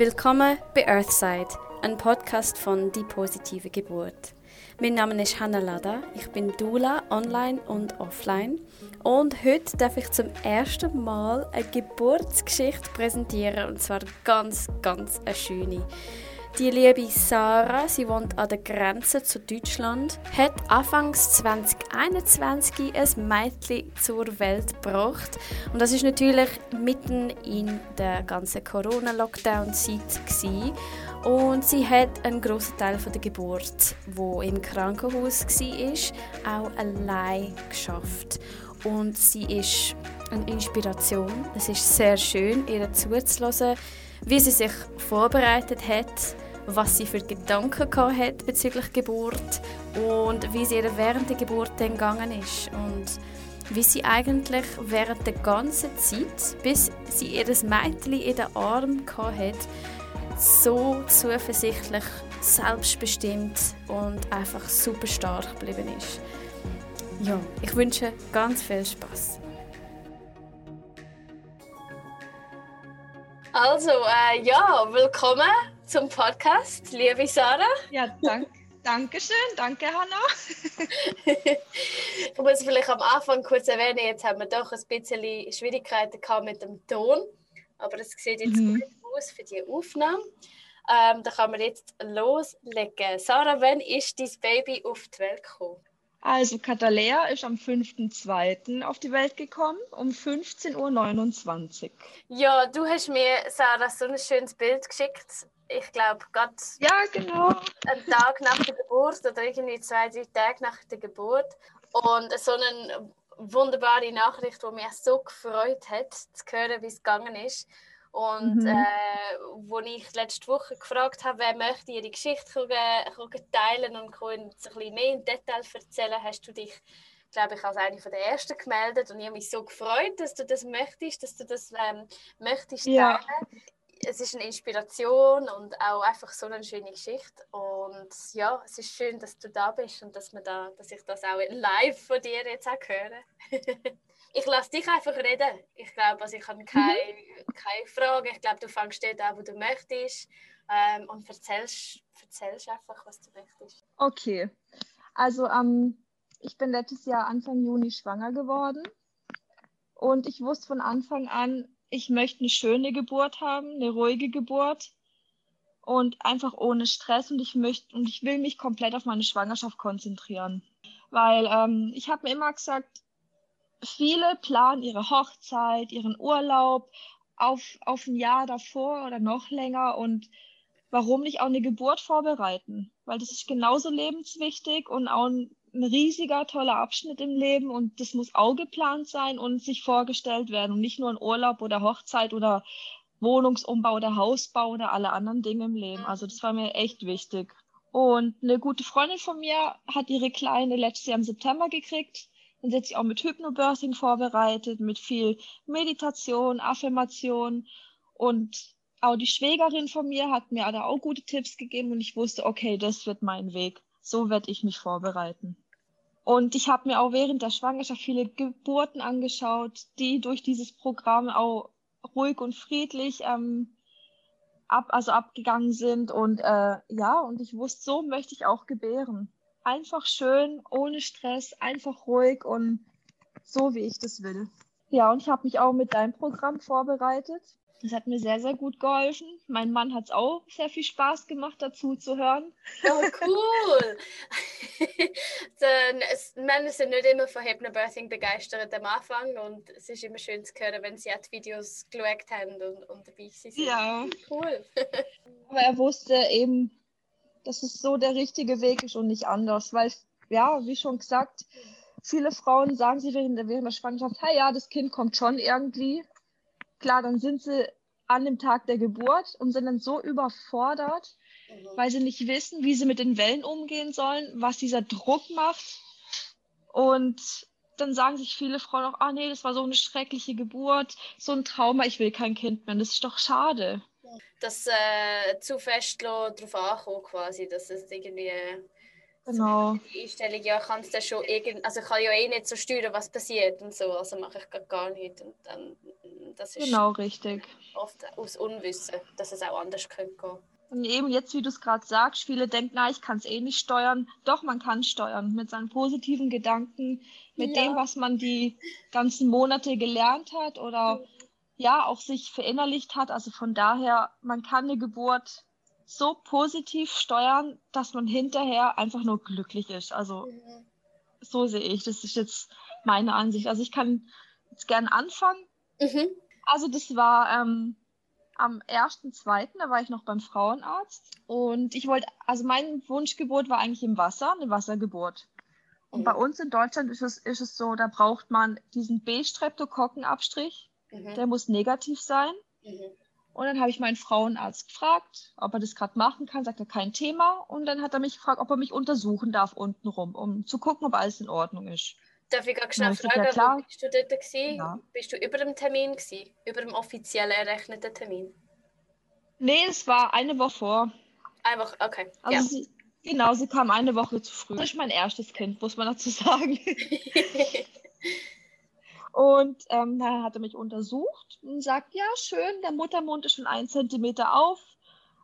Willkommen bei Earthside, ein Podcast von Die positive Geburt. Mein Name ist Hannah Lada, ich bin Dula online und offline und heute darf ich zum ersten Mal eine Geburtsgeschichte präsentieren und zwar ganz, ganz eine schöne. Die liebe Sarah, sie wohnt an der Grenze zu Deutschland, hat anfangs 2021 ein Mädchen zur Welt gebracht. Und das ist natürlich mitten in der ganzen Corona-Lockdown-Zeit und sie hat einen großen Teil der Geburt, wo im Krankenhaus war, auch allein geschafft. Und sie ist eine Inspiration. Es ist sehr schön, ihr zuzuhören wie sie sich vorbereitet hat, was sie für Gedanken hat bezüglich Geburt und wie es ihr während der Geburt dann gegangen ist und wie sie eigentlich während der ganzen Zeit, bis sie ihr Mädchen in den Arm hatte, so zuversichtlich, selbstbestimmt und einfach super stark geblieben ist. Ja, ich wünsche ganz viel Spaß. Also, äh, ja, willkommen zum Podcast, liebe Sarah. Ja, danke. Dankeschön, danke Hanna. ich muss vielleicht am Anfang kurz erwähnen, jetzt haben wir doch ein bisschen Schwierigkeiten gehabt mit dem Ton, aber es sieht jetzt mhm. gut aus für die Aufnahme. Ähm, da kann man jetzt loslegen. Sarah, wann ist dein Baby auf die Welt gekommen? Also Katalea ist am 5.2. auf die Welt gekommen, um 15.29 Uhr. Ja, du hast mir, Sarah, so ein schönes Bild geschickt. Ich glaube, gerade ja, genau. einen Tag nach der Geburt oder irgendwie zwei, drei Tage nach der Geburt. Und so eine wunderbare Nachricht, die mich so gefreut hat, zu hören, wie es gegangen ist. Und mhm. äh, wo ich letzte Woche gefragt habe, wer möchte ihre Geschichte können, teilen und können ein bisschen mehr in Detail erzählen, hast du dich, glaube ich, als eine von der ersten gemeldet. Und ich habe mich so gefreut, dass du das möchtest, dass du das ähm, möchtest teilen. Ja. Es ist eine Inspiration und auch einfach so eine schöne Geschichte. Und ja, es ist schön, dass du da bist und dass, man da, dass ich das auch live von dir jetzt auch höre. ich lasse dich einfach reden. Ich glaube, also ich habe keine, mhm. keine Frage. Ich glaube, du fängst dort an, wo du möchtest ähm, und erzählst, erzählst einfach, was du möchtest. Okay. Also ähm, ich bin letztes Jahr Anfang Juni schwanger geworden und ich wusste von Anfang an, ich möchte eine schöne Geburt haben, eine ruhige Geburt und einfach ohne Stress und ich möchte und ich will mich komplett auf meine Schwangerschaft konzentrieren, weil ähm, ich habe mir immer gesagt, viele planen ihre Hochzeit, ihren Urlaub auf, auf ein Jahr davor oder noch länger und warum nicht auch eine Geburt vorbereiten? Weil das ist genauso lebenswichtig und auch ein, ein riesiger, toller Abschnitt im Leben und das muss auch geplant sein und sich vorgestellt werden und nicht nur ein Urlaub oder Hochzeit oder Wohnungsumbau oder Hausbau oder alle anderen Dinge im Leben. Also das war mir echt wichtig. Und eine gute Freundin von mir hat ihre Kleine letztes Jahr im September gekriegt dann setze ich auch mit Hypnobirthing vorbereitet, mit viel Meditation, Affirmation und auch die Schwägerin von mir hat mir da auch gute Tipps gegeben und ich wusste, okay, das wird mein Weg. So werde ich mich vorbereiten. Und ich habe mir auch während der Schwangerschaft viele Geburten angeschaut, die durch dieses Programm auch ruhig und friedlich ähm, ab, also abgegangen sind. Und äh, ja, und ich wusste, so möchte ich auch gebären einfach schön, ohne Stress, einfach ruhig und so, wie ich das will. Ja, und ich habe mich auch mit deinem Programm vorbereitet. Das hat mir sehr, sehr gut geholfen. Mein Mann hat es auch sehr viel Spaß gemacht, dazu zu hören. Oh, cool! Männer sind nicht immer von Hypnobirthing begeistert am Anfang und es ist immer schön zu hören, wenn sie auch die Videos geschaut haben und, und dabei sind. Ja. Cool. Aber er wusste eben, dass es so der richtige Weg ist und nicht anders. Weil, ja, wie schon gesagt, viele Frauen sagen sie während der, während der Schwangerschaft, hey, ja, das Kind kommt schon irgendwie. Klar, dann sind sie an dem Tag der Geburt und sind dann so überfordert, mhm. weil sie nicht wissen, wie sie mit den Wellen umgehen sollen, was dieser Druck macht. Und dann sagen sich viele Frauen auch, ah nee, das war so eine schreckliche Geburt, so ein Trauma, ich will kein Kind mehr. Das ist doch schade dass äh, zu fest darauf ankommt, quasi, dass es irgendwie genau. die Einstellung, ja, kann es schon irgend, also ich kann ja eh nicht so steuern, was passiert und so, also mache ich gar nicht und dann das ist Genau, richtig. oft aus Unwissen, dass es auch anders könnte gehen. Und eben jetzt, wie du es gerade sagst, viele denken, na, ich kann es eh nicht steuern. Doch, man kann steuern mit seinen positiven Gedanken, mit Ja. dem, was man die ganzen Monate gelernt hat oder ja, auch sich verinnerlicht hat. Also von daher, man kann eine Geburt so positiv steuern, dass man hinterher einfach nur glücklich ist. Also Mhm. so sehe ich. Das ist jetzt meine Ansicht. Also ich kann jetzt gerne anfangen. Mhm. Also das war ähm, am 1.2., da war ich noch beim Frauenarzt. Und ich wollte, also meine Wunschgeburt war eigentlich im Wasser, eine Wassergeburt. Und Mhm. bei uns in Deutschland ist es, ist es so, da braucht man diesen B-Streptokokkenabstrich, Mhm. der muss negativ sein. Mhm. Und dann habe ich meinen Frauenarzt gefragt, ob er das gerade machen kann, sagt er kein Thema. Und dann hat er mich gefragt, ob er mich untersuchen darf untenrum, um zu gucken, ob alles in Ordnung ist. Darf ich gerade schnell Ja, fragen, ja, klar. wo bist du dort gewesen? Ja. Bist du über dem Termin gewesen? Über dem offiziell errechneten Termin? Nee, es war eine Woche vor. Einfach, okay. Also sie, genau, sie kam eine Woche zu früh. Das ist mein erstes Kind, muss man dazu sagen. Und ähm, dann hat er mich untersucht und sagt, ja, schön, der Muttermund ist schon ein Zentimeter auf.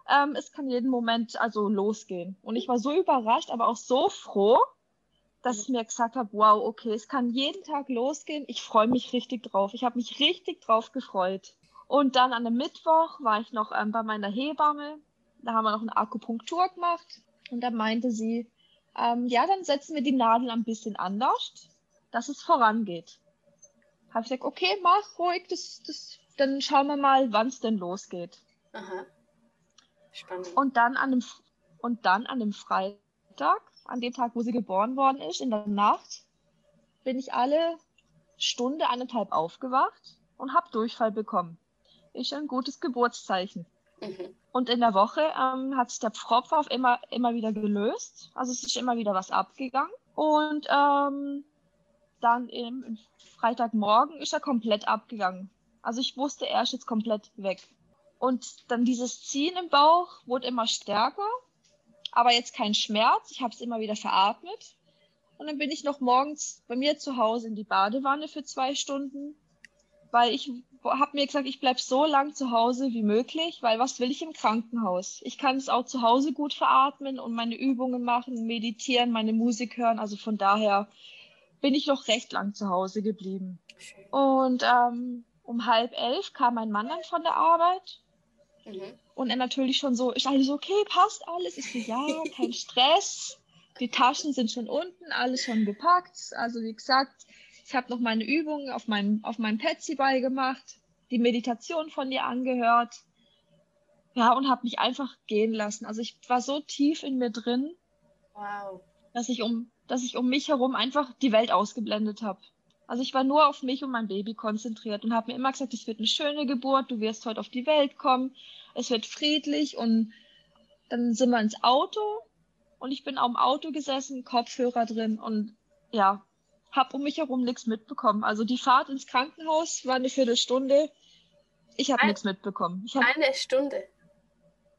Ähm, es kann jeden Moment also losgehen. Und ich war so überrascht, aber auch so froh, dass ich mir gesagt habe, wow, okay, es kann jeden Tag losgehen. Ich freue mich richtig drauf. Ich habe mich richtig drauf gefreut. Und dann an dem Mittwoch war ich noch ähm, bei meiner Hebamme. Da haben wir noch eine Akupunktur gemacht. Und da meinte sie, ähm, ja, dann setzen wir die Nadel ein bisschen anders, dass es vorangeht. Habe ich gesagt, okay, mach ruhig, das, das, dann schauen wir mal, wann es denn losgeht. Aha. Spannend. Und dann an dem, und dann an dem Freitag, an dem Tag, wo sie geboren worden ist, in der Nacht, bin ich alle Stunde, eineinhalb aufgewacht und habe Durchfall bekommen. Ist ein gutes Geburtszeichen. Mhm. Und in der Woche ähm, hat sich der Pfropf auf immer, immer wieder gelöst. Also es ist immer wieder was abgegangen. Und ähm, dann im Freitagmorgen ist er komplett abgegangen. Also ich wusste, er ist jetzt komplett weg. Und dann dieses Ziehen im Bauch wurde immer stärker, aber jetzt kein Schmerz. Ich habe es immer wieder veratmet. Und dann bin ich noch morgens bei mir zu Hause in die Badewanne für zwei Stunden, weil ich habe mir gesagt, ich bleibe so lang zu Hause wie möglich, weil was will ich im Krankenhaus? Ich kann es auch zu Hause gut veratmen und meine Übungen machen, meditieren, meine Musik hören. Also von daher bin ich noch recht lang zu Hause geblieben. Und ähm, um halb elf kam mein Mann dann von der Arbeit Mhm. und er natürlich schon so, ist alles okay, passt alles? Ich so, ja, kein Stress. Die Taschen sind schon unten, alles schon gepackt. Also wie gesagt, ich habe noch meine Übungen auf meinem, auf meinem Petsy-Ball gemacht, die Meditation von dir angehört. Ja, und habe mich einfach gehen lassen. Also ich war so tief in mir drin, Wow. dass ich um, dass ich um mich herum einfach die Welt ausgeblendet habe. Also ich war nur auf mich und mein Baby konzentriert und habe mir immer gesagt, es wird eine schöne Geburt, du wirst heute auf die Welt kommen, es wird friedlich und dann sind wir ins Auto und ich bin auch im Auto gesessen, Kopfhörer drin und ja, habe um mich herum nichts mitbekommen. Also die Fahrt ins Krankenhaus war eine Viertelstunde. Ich habe nichts mitbekommen. Ich habe Eine Stunde.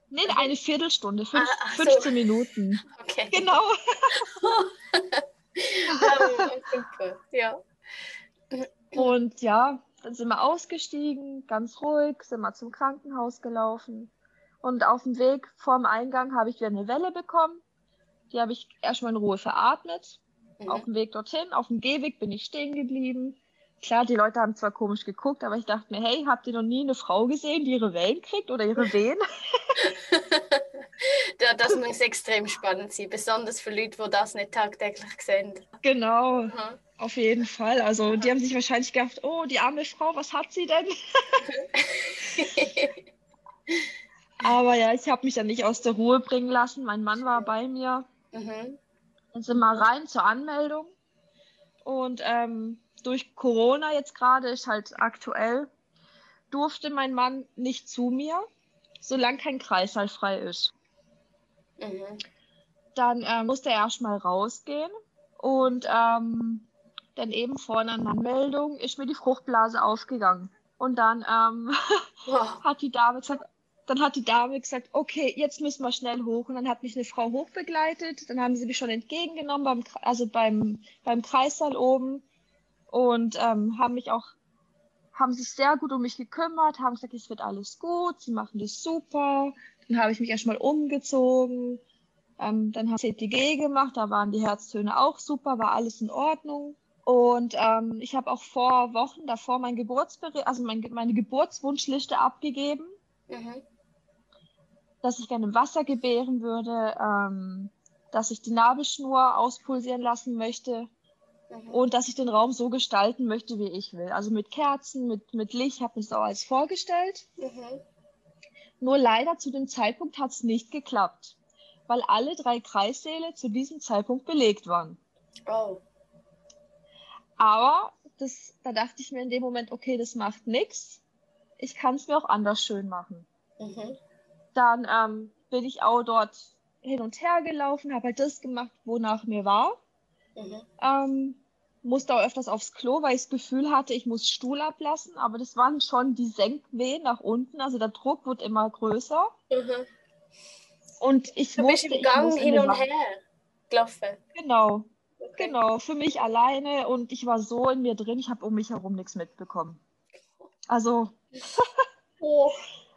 Nee, eine Viertelstunde, fünf, Ah, ach so. 15 Minuten. Okay. Genau. Ah, super. Ja. Und ja, dann sind wir ausgestiegen, ganz ruhig, sind wir zum Krankenhaus gelaufen. Und auf dem Weg vorm Eingang habe ich wieder eine Welle bekommen. Die habe ich erstmal in Ruhe veratmet. Auf Mhm. dem Weg dorthin, auf dem Gehweg bin ich stehen geblieben. Klar, die Leute haben zwar komisch geguckt, aber ich dachte mir, hey, habt ihr noch nie eine Frau gesehen, die ihre Wellen kriegt oder ihre Wehen? Ja, das muss extrem spannend sein, besonders für Leute, die das nicht tagtäglich sehen. genau, Aha. auf jeden Fall. Also die haben sich wahrscheinlich gedacht, oh, die arme Frau, was hat sie denn? Aber ja, ich habe mich dann nicht aus der Ruhe bringen lassen. Mein Mann war bei mir. mhm. Dann sind wir rein zur Anmeldung. Und ähm, durch Corona jetzt gerade ist halt aktuell, durfte mein Mann nicht zu mir, solange kein Kreißsaal frei ist. Mhm. Dann ähm, musste er erstmal rausgehen. Und ähm, dann eben vorne an der Anmeldung ist mir die Fruchtblase aufgegangen. Und dann ähm, Wow. hat die Dame gesagt, dann hat die Dame gesagt, okay, jetzt müssen wir schnell hoch. Und dann hat mich eine Frau hochbegleitet. Dann haben sie mich schon entgegengenommen, beim, also beim, beim Kreissaal oben. Und ähm, haben mich auch haben sich sehr gut um mich gekümmert, haben gesagt, es wird alles gut, sie machen das super. Dann habe ich mich erstmal umgezogen. Ähm, dann habe ich CTG gemacht, da waren die Herztöne auch super, war alles in Ordnung. Und ähm, ich habe auch vor Wochen davor mein Geburtsbericht, also mein, meine Geburtswunschliste abgegeben, mhm. dass ich gerne Wasser gebären würde, ähm, dass ich die Nabelschnur auspulsieren lassen möchte mhm. und dass ich den Raum so gestalten möchte, wie ich will. Also mit Kerzen, mit, mit Licht, habe mir das auch alles vorgestellt. Mhm. Nur leider zu dem Zeitpunkt hat es nicht geklappt, weil alle drei Kreissäle zu diesem Zeitpunkt belegt waren. Oh. Aber das, da dachte ich mir in dem Moment, okay, das macht nichts. Ich kann es mir auch anders schön machen. Mhm. Dann ähm, bin ich auch dort hin und her gelaufen, habe halt das gemacht, wonach mir war. Mhm. Ähm, musste auch öfters aufs Klo, weil ich das Gefühl hatte, ich muss Stuhl ablassen, aber das waren schon die Senkwehen nach unten, also der Druck wird immer größer. Mhm. Und ich du wusste, bist im Gang hin und her gelaufen. Genau, Okay. Genau, für mich alleine und ich war so in mir drin, ich habe um mich herum nichts mitbekommen. Also, oh.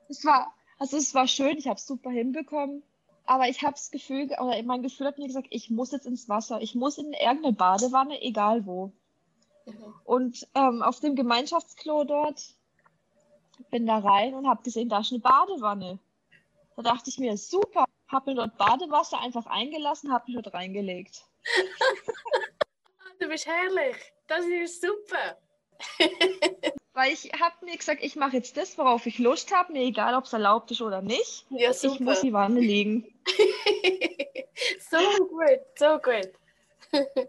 es war, also es war schön, ich habe es super hinbekommen, aber ich habe das Gefühl, oder mein Gefühl hat mir gesagt, ich muss jetzt ins Wasser, ich muss in irgendeine Badewanne, egal wo. Mhm. Und ähm, auf dem Gemeinschaftsklo dort bin da rein und habe gesehen, da ist eine Badewanne. Da dachte ich mir, super, habe mir dort Badewasser einfach eingelassen, habe mich dort reingelegt. du bist herrlich. Das ist super. Weil ich habe mir gesagt, ich mache jetzt das, worauf ich Lust habe, mir egal, ob es erlaubt ist oder nicht. Ja, super. Ich muss die Wanne liegen. so gut, so gut.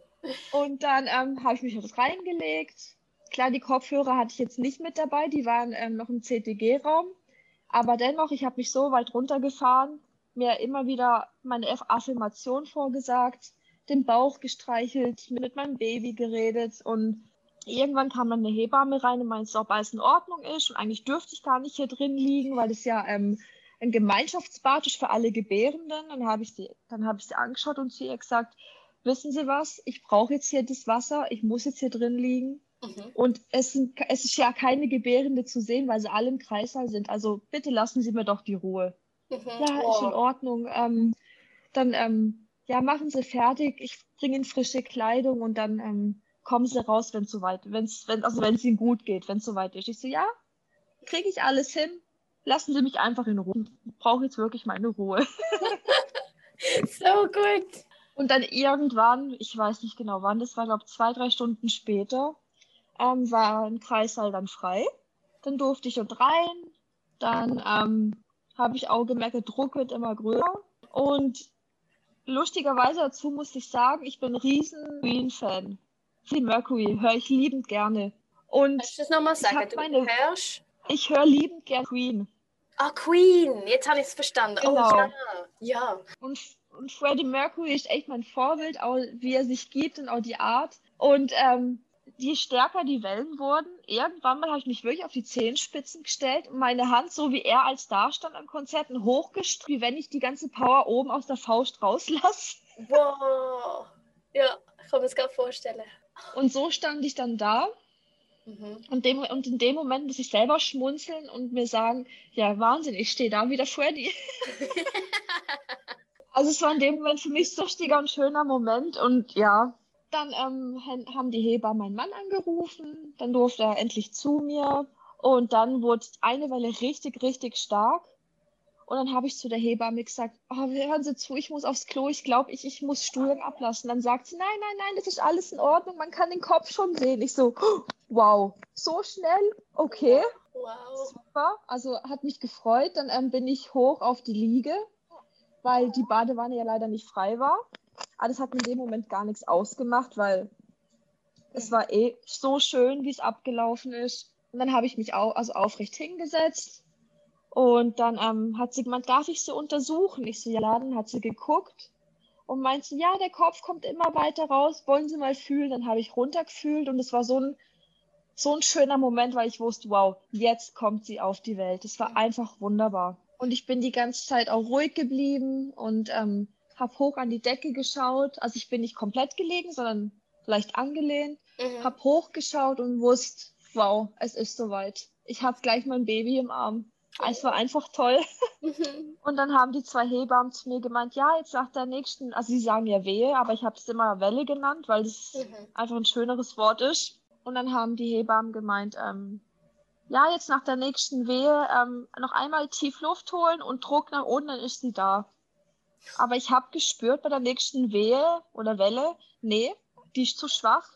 Und dann ähm, habe ich mich das reingelegt. Klar, die Kopfhörer hatte ich jetzt nicht mit dabei, die waren ähm, noch im CTG-Raum. Aber dennoch, ich habe mich so weit runtergefahren, mir immer wieder meine Affirmation vorgesagt den Bauch gestreichelt, mit meinem Baby geredet und irgendwann kam dann eine Hebamme rein und meinte, ob alles in Ordnung ist und eigentlich dürfte ich gar nicht hier drin liegen, weil das ja ähm, ein Gemeinschaftsbad ist für alle Gebärenden. Dann habe ich sie, dann habe ich sie angeschaut und zu ihr gesagt, wissen Sie was, ich brauche jetzt hier das Wasser, ich muss jetzt hier drin liegen. Mhm. Und es, sind, es ist ja keine Gebärende zu sehen, weil sie alle im Kreißsaal sind. Also bitte lassen Sie mir doch die Ruhe. Mhm. Ja, oh. ist in Ordnung. Ähm, dann ähm, ja, machen Sie fertig, ich bringe Ihnen frische Kleidung und dann ähm, kommen Sie raus, wenn es soweit, wenn's, wenn, also wenn es Ihnen gut geht, wenn es soweit ist. Ich so, ja, kriege ich alles hin. Lassen Sie mich einfach in Ruhe. Ich brauche jetzt wirklich meine Ruhe. so gut. Und dann irgendwann, ich weiß nicht genau wann, das war glaube ich zwei, drei Stunden später, ähm, war ein Kreissaal dann frei. Dann durfte ich dort rein. Dann ähm, habe ich auch gemerkt, der Druck wird immer größer. Und lustigerweise dazu muss ich sagen, ich bin ein riesen Queen-Fan. Freddie Mercury höre ich liebend gerne. Und Kannst du das nochmal sagen? Du meine, hörst? Ich höre liebend gerne Queen. Ah, Queen, jetzt habe ich es verstanden. Oh, genau. Oh, ja. ja. Und, und Freddie Mercury ist echt mein Vorbild, auch wie er sich gibt und auch die Art. Und ähm, je stärker die Wellen wurden, irgendwann mal habe ich mich wirklich auf die Zehenspitzen gestellt und meine Hand, so wie er als Darstand am Konzerten, hochgestreckt, wie wenn ich die ganze Power oben aus der Faust rauslasse. Wow. Ja, ich kann mir das gerade vorstellen. Und so stand ich dann da. Mhm. Und, dem, und in dem Moment muss ich selber schmunzeln und mir sagen, ja, Wahnsinn, ich stehe da wie der Freddy. also es war in dem Moment für mich so ein und schöner Moment und ja, dann ähm, haben die Heber meinen Mann angerufen, dann durfte er endlich zu mir und dann wurde eine Welle richtig, richtig stark. Und dann habe ich zu der Hebamme gesagt, oh, hören Sie zu, ich muss aufs Klo, ich glaube, ich, ich muss Stuhlgang ablassen. Dann sagt sie, nein, nein, nein, das ist alles in Ordnung, man kann den Kopf schon sehen. Ich so, wow, so schnell, okay. Wow. Super, also hat mich gefreut. Dann ähm, bin ich hoch auf die Liege, weil die Badewanne ja leider nicht frei war. Aber das hat mir in dem Moment gar nichts ausgemacht, weil es war eh so schön, wie es abgelaufen ist. Und dann habe ich mich auch, also aufrecht hingesetzt. Und dann ähm, hat sie gemeint, darf ich sie untersuchen? Ich so, ja, dann hat sie geguckt und meinte, ja, der Kopf kommt immer weiter raus, wollen Sie mal fühlen? Dann habe ich runtergefühlt und es war so ein, so ein schöner Moment, weil ich wusste, wow, jetzt kommt sie auf die Welt. Es war einfach wunderbar. Und ich bin die ganze Zeit auch ruhig geblieben und ähm, habe hoch an die Decke geschaut. Also ich bin nicht komplett gelegen, sondern leicht angelehnt. Mhm. Habe hochgeschaut und wusste, wow, es ist soweit. Ich habe gleich mein Baby im Arm. Es war einfach toll. Mhm. Und dann haben die zwei Hebammen zu mir gemeint, ja, jetzt nach der nächsten, also sie sagen ja Wehe, aber ich habe es immer Welle genannt, weil es mhm. einfach ein schöneres Wort ist. Und dann haben die Hebammen gemeint, ähm, ja, jetzt nach der nächsten Wehe ähm, noch einmal tief Luft holen und Druck nach unten, dann ist sie da. Aber ich habe gespürt bei der nächsten Wehe oder Welle, nee, die ist zu schwach.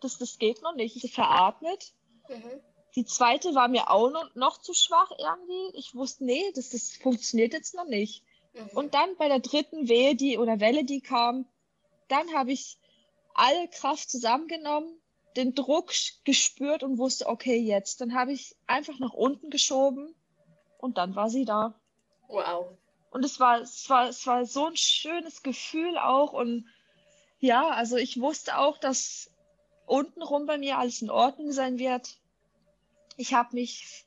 Das, das geht noch nicht. Ich veratmet. Mhm. Die zweite war mir auch noch, noch zu schwach irgendwie. Ich wusste, nee, das, das funktioniert jetzt noch nicht. Mhm. Und dann bei der dritten Wehe, die oder Welle, die kam, dann habe ich alle Kraft zusammengenommen, den Druck gespürt und wusste, okay, jetzt. Dann habe ich einfach nach unten geschoben und dann war sie da. Wow. Und es war, es war, es war so ein schönes Gefühl auch. Und ja, also ich wusste auch, dass untenrum bei mir alles in Ordnung sein wird. Ich habe mich,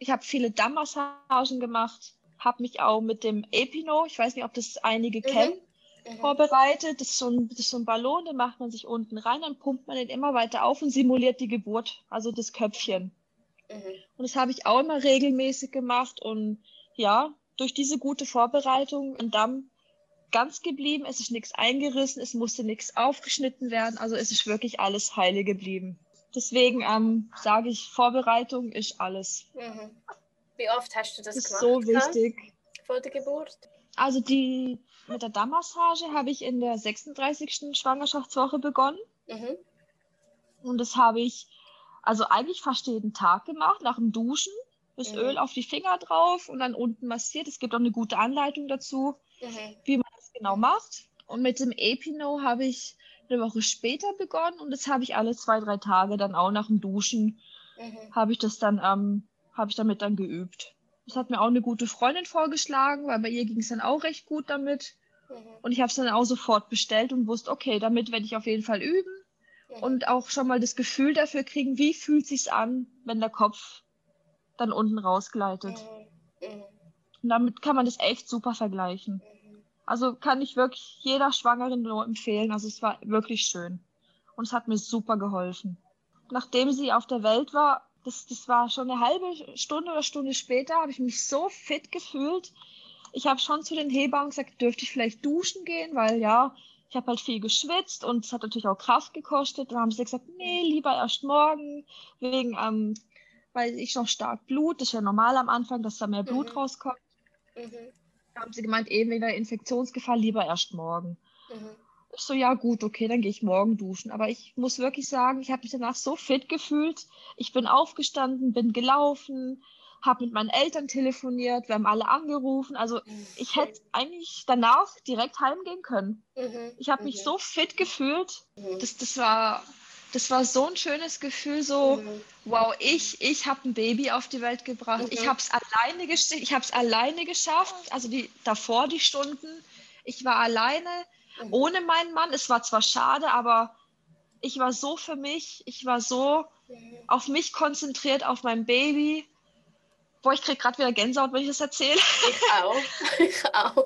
ich habe viele Dammmassagen gemacht, habe mich auch mit dem Epino, ich weiß nicht, ob das einige mhm. kennen, mhm. vorbereitet. Das ist, so ein, das ist so ein Ballon, den macht man sich unten rein, dann pumpt man den immer weiter auf und simuliert die Geburt, also das Köpfchen. Mhm. Und das habe ich auch immer regelmäßig gemacht und ja, durch diese gute Vorbereitung im Damm ganz geblieben. Es ist nichts eingerissen, es musste nichts aufgeschnitten werden. Also es ist wirklich alles heile geblieben. Deswegen ähm, sage ich, Vorbereitung ist alles. Mhm. Wie oft hast du das, das gemacht? So wichtig. Vor der Geburt? Also die mit der Dammmassage habe ich in der 36. Schwangerschaftswoche begonnen. Mhm. Und das habe ich also eigentlich fast jeden Tag gemacht, nach dem Duschen das mhm. Öl auf die Finger drauf und dann unten massiert. Es gibt auch eine gute Anleitung dazu, mhm. wie man das genau macht. Und mit dem Epino habe ich eine Woche später begonnen und das habe ich alle zwei, drei Tage dann auch nach dem Duschen mhm. habe ich das dann, ähm, habe ich damit dann geübt. Das hat mir auch eine gute Freundin vorgeschlagen, weil bei ihr ging es dann auch recht gut damit. Mhm. Und ich habe es dann auch sofort bestellt und wusste, okay, damit werde ich auf jeden Fall üben mhm. und auch schon mal das Gefühl dafür kriegen, wie fühlt sich's an, wenn der Kopf dann unten rausgleitet. Mhm. mhm. Und damit kann man das echt super vergleichen. Also kann ich wirklich jeder Schwangeren nur empfehlen. Also es war wirklich schön. Und es hat mir super geholfen. Nachdem sie auf der Welt war, das, das war schon eine halbe Stunde oder Stunde später, habe ich mich so fit gefühlt. Ich habe schon zu den Hebammen gesagt, dürfte ich vielleicht duschen gehen, weil ja, ich habe halt viel geschwitzt und es hat natürlich auch Kraft gekostet. Dann haben sie gesagt, nee, lieber erst morgen, wegen ähm, weil ich noch stark Blut, das ist ja normal am Anfang, dass da mehr Blut mhm. rauskommt. Mhm. Haben sie gemeint, eben wegen der Infektionsgefahr lieber erst morgen. Mhm. Ich so, ja gut, okay, dann gehe ich morgen duschen. Aber ich muss wirklich sagen, ich habe mich danach so fit gefühlt. Ich bin aufgestanden, bin gelaufen, habe mit meinen Eltern telefoniert, wir haben alle angerufen. Also mhm. ich hätte eigentlich danach direkt heimgehen können. Mhm. Ich habe mich mhm. so fit gefühlt. Mhm. Das, das war das war so ein schönes Gefühl, so, mhm. wow, ich, ich habe ein Baby auf die Welt gebracht. Mhm. Ich habe es alleine, ich hab's alleine geschafft, also die, davor die Stunden. Ich war alleine, mhm. ohne meinen Mann. Es war zwar schade, aber ich war so für mich, ich war so mhm. auf mich konzentriert, auf mein Baby. Boah, ich kriege gerade wieder Gänsehaut, wenn ich das erzähle. Ich auch. Ich auch.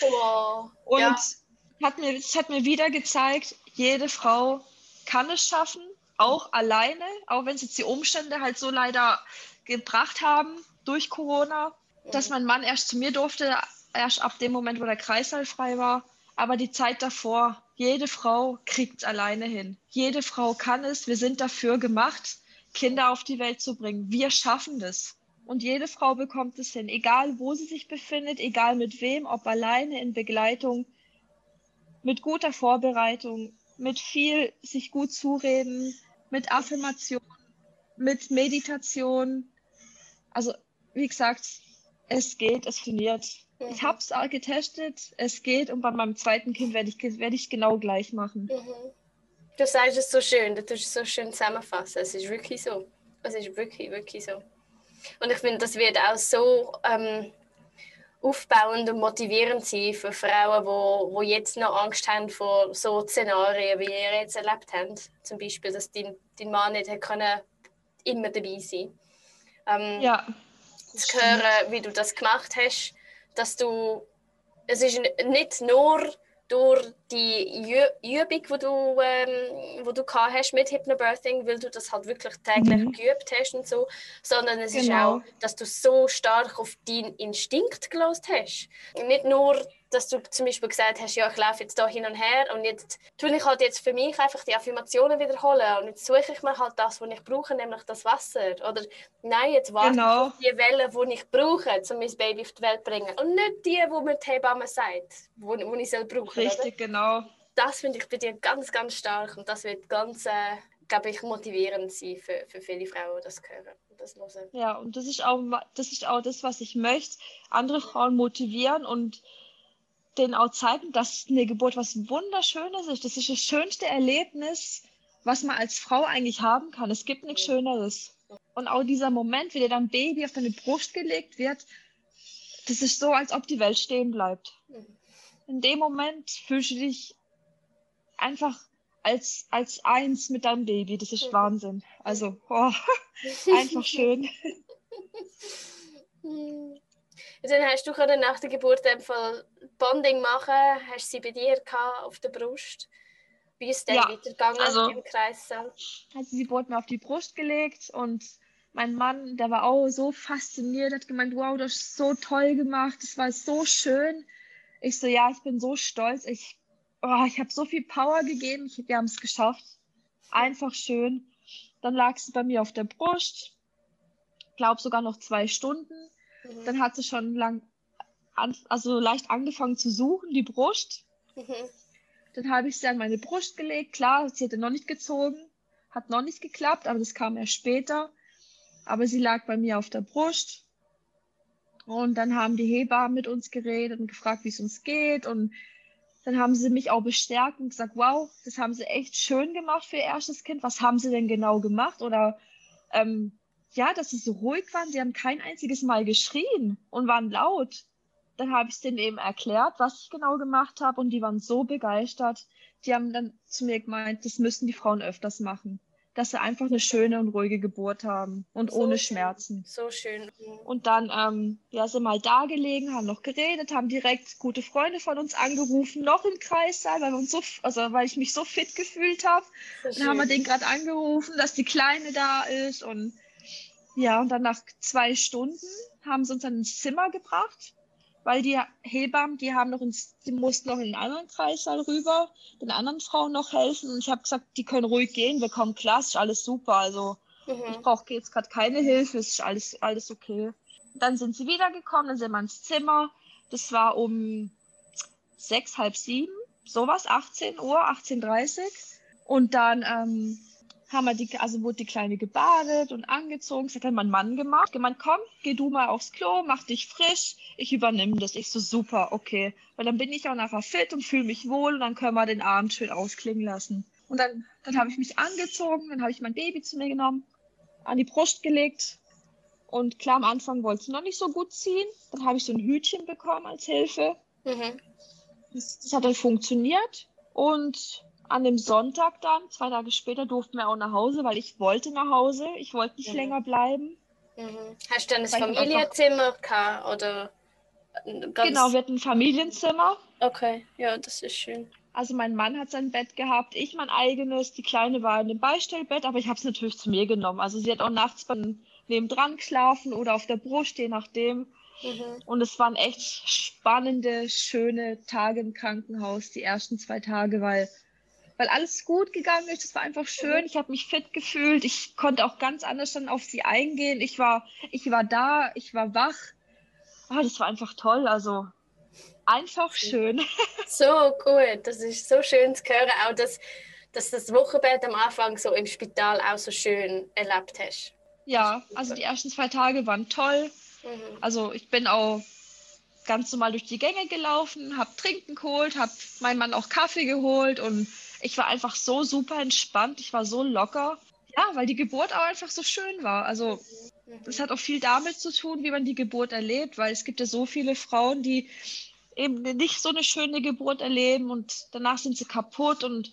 Wow. Und ja. hat mir, es hat mir wieder gezeigt, jede Frau kann es schaffen, auch alleine, auch wenn es jetzt die Umstände halt so leider gebracht haben durch Corona, dass mein Mann erst zu mir durfte, erst ab dem Moment, wo der Kreislauf frei war. Aber die Zeit davor, jede Frau kriegt es alleine hin. Jede Frau kann es. Wir sind dafür gemacht, Kinder auf die Welt zu bringen. Wir schaffen das. Und jede Frau bekommt es hin, egal wo sie sich befindet, egal mit wem, ob alleine in Begleitung, mit guter Vorbereitung mit viel sich gut zureden, mit Affirmation, mit Meditation. Also, wie gesagt, es geht, es funktioniert. Mhm. Ich habe es getestet, es geht und bei meinem zweiten Kind werde ich, werd ich genau gleich machen. Mhm. Du sagst es so schön, du tust es so schön zusammenfassen. Es ist wirklich so. Es ist wirklich, wirklich so. Und ich finde, das wird auch so ähm, aufbauend und motivierend sein für Frauen, die wo jetzt noch Angst haben vor so Szenarien, wie ihr jetzt erlebt habt. Zum Beispiel, dass dein, dein Mann nicht können, immer dabei sein ähm, Ja. Zu hören, wie du das gemacht hast, dass du. Es ist nicht nur durch die Übung, die du, ähm, wo du hast mit Hypnobirthing, weil du das halt wirklich täglich mhm. geübt hast und so, sondern es genau. ist auch, dass du so stark auf deinen Instinkt gelost hast. Nicht nur dass du zum Beispiel gesagt hast, ja, ich laufe jetzt da hin und her und jetzt tue ich halt jetzt für mich einfach die Affirmationen wiederholen und jetzt suche ich mir halt das, was ich brauche, nämlich das Wasser. Oder nein, jetzt warte genau. ich auf die Wellen, die ich brauche, um mein Baby auf die Welt zu bringen. Und nicht die, die mir die Hebamme sagt, die ich soll brauchen Richtig, oder? genau. Das finde ich bei dir ganz, ganz stark und das wird ganz, äh, glaube ich, motivierend sein für, für viele Frauen, die das hören. Das ja, und das ist, auch, das ist auch das, was ich möchte. Andere Frauen motivieren und denen auch zeigen, dass eine Geburt was Wunderschönes ist. Das ist das schönste Erlebnis, was man als Frau eigentlich haben kann. Es gibt nichts Schöneres. Und auch dieser Moment, wie dir dein Baby auf deine Brust gelegt wird, das ist so, als ob die Welt stehen bleibt. In dem Moment fühlst du dich einfach als, als eins mit deinem Baby. Das ist Wahnsinn. Also, oh, einfach schön. dann hast du gerade nach der Geburt Fall Bonding machen, hast du sie bei dir auf der Brust? Wie ist es dann ja, weitergegangen also, im Kreissaal? Also sie wurde mir auf die Brust gelegt und mein Mann, der war auch so fasziniert, hat gemeint, wow, das ist so toll gemacht, das war so schön. Ich so, ja, ich bin so stolz, ich, oh, ich habe so viel Power gegeben, ich, wir haben es geschafft. Einfach schön. Dann lag sie bei mir auf der Brust, glaube sogar noch zwei Stunden. Mhm. Dann hat sie schon lang, an, also leicht angefangen zu suchen, die Brust. Mhm. Dann habe ich sie an meine Brust gelegt. Klar, sie hatte noch nicht gezogen, hat noch nicht geklappt, aber das kam erst später. Aber sie lag bei mir auf der Brust. Und dann haben die Hebammen mit uns geredet und gefragt, wie es uns geht. Und dann haben sie mich auch bestärkt und gesagt, wow, das haben sie echt schön gemacht für ihr erstes Kind. Was haben sie denn genau gemacht? Oder ähm, ja, dass sie so ruhig waren. Sie haben kein einziges Mal geschrien und waren laut. Dann habe ich es denen eben erklärt, was ich genau gemacht habe und die waren so begeistert. Die haben dann zu mir gemeint, das müssen die Frauen öfters machen. Dass sie einfach eine schöne und ruhige Geburt haben und so ohne schön. Schmerzen. So schön. Und dann ähm, ja, sind mal da gelegen, haben noch geredet, haben direkt gute Freunde von uns angerufen, noch im Kreissaal, weil, wir uns so, also, weil ich mich so fit gefühlt habe. Dann haben wir den gerade angerufen, dass die Kleine da ist und ja, und dann nach zwei Stunden haben sie uns dann ins Zimmer gebracht, weil die Hebammen, die haben noch ins, die mussten noch in den anderen Kreissaal rüber, den anderen Frauen noch helfen. Und ich habe gesagt, die können ruhig gehen, wir kommen klar, ist alles super. Also mhm. ich brauche jetzt gerade keine Hilfe, es ist alles, alles okay. Dann sind sie wiedergekommen, dann sind wir ins Zimmer. Das war um sechs, halb sieben, sowas, 18 Uhr, 18.30 Uhr. Und dann ähm, haben wir die, also wurde die Kleine gebadet und angezogen. Das hat mein Mann gemacht. Gemeint, komm, geh du mal aufs Klo, mach dich frisch, ich übernehme das. Ich so, super, okay. Weil dann bin ich auch nachher fit und fühle mich wohl und dann können wir den Abend schön ausklingen lassen. Und dann, dann habe ich mich angezogen, dann habe ich mein Baby zu mir genommen, an die Brust gelegt. Und klar, am Anfang wollte es noch nicht so gut ziehen. Dann habe ich so ein Hütchen bekommen als Hilfe. Mhm. Das, das hat dann funktioniert. Und an dem Sonntag dann, zwei Tage später, durften wir auch nach Hause, weil ich wollte nach Hause. Ich wollte nicht mhm. länger bleiben. Mhm. Hast du dann ein Familienzimmer gehabt oder? Genau, wir hatten ein Familienzimmer. Okay, ja, das ist schön. Also mein Mann hat sein Bett gehabt, ich mein eigenes, die Kleine war in dem Beistellbett, aber ich habe es natürlich zu mir genommen. Also sie hat auch nachts nebendran geschlafen oder auf der Brust, je nachdem. Mhm. Und es waren echt spannende, schöne Tage im Krankenhaus, die ersten zwei Tage, weil weil alles gut gegangen ist. Es war einfach schön. Ich habe mich fit gefühlt. Ich konnte auch ganz anders dann auf sie eingehen. Ich war, ich war da, ich war wach. Oh, das war einfach toll. Also einfach schön. So cool. Das ist so schön zu hören. Auch dass, dass das Wochenbett am Anfang so im Spital auch so schön erlebt hast. Ja, also die ersten zwei Tage waren toll. Mhm. Also ich bin auch ganz normal durch die Gänge gelaufen, habe Trinken geholt, habe meinem Mann auch Kaffee geholt und ich war einfach so super entspannt, ich war so locker. Ja, weil die Geburt auch einfach so schön war. Also es hat auch viel damit zu tun, wie man die Geburt erlebt, weil es gibt ja so viele Frauen, die eben nicht so eine schöne Geburt erleben und danach sind sie kaputt und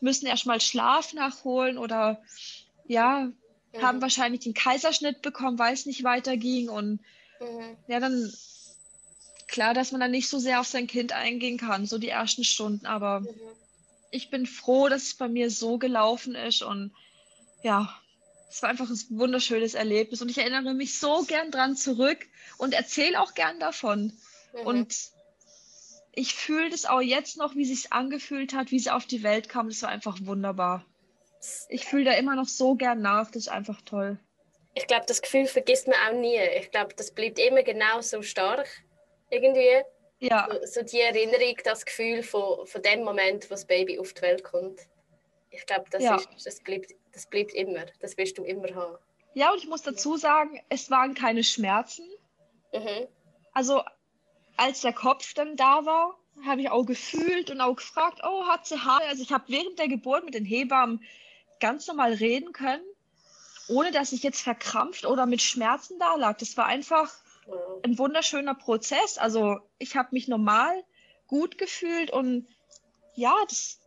müssen erstmal Schlaf nachholen oder ja, mhm. haben wahrscheinlich den Kaiserschnitt bekommen, weil es nicht weiterging und mhm. ja, dann klar, dass man dann nicht so sehr auf sein Kind eingehen kann, so die ersten Stunden, aber Mhm. Ich bin froh, dass es bei mir so gelaufen ist und ja, es war einfach ein wunderschönes Erlebnis und ich erinnere mich so gern dran zurück und erzähle auch gern davon. Mhm. Und ich fühle das auch jetzt noch, wie sich's angefühlt hat, wie sie auf die Welt kam. Das war einfach wunderbar. Ich fühle da immer noch so gern nach. Das ist einfach toll. ich glaube, das Gefühl vergisst man auch nie. Ich glaube, das bleibt immer genau so stark. Irgendwie. Ja, So, so die Erinnerung, das Gefühl von, von dem Moment, wo das Baby auf die Welt kommt. Ich glaube, das, Ja. ist, das, bleibt, das bleibt immer. Das wirst du immer haben. ja, und ich muss dazu sagen, es waren keine Schmerzen. Mhm. Also, als der Kopf dann da war, habe ich auch gefühlt und auch gefragt, oh, hat sie Haare? Also, ich habe während der Geburt mit den Hebammen ganz normal reden können, ohne dass ich jetzt verkrampft oder mit Schmerzen da lag. Das war einfach. Ein wunderschöner Prozess. Also ich habe mich normal gut gefühlt und ja, das,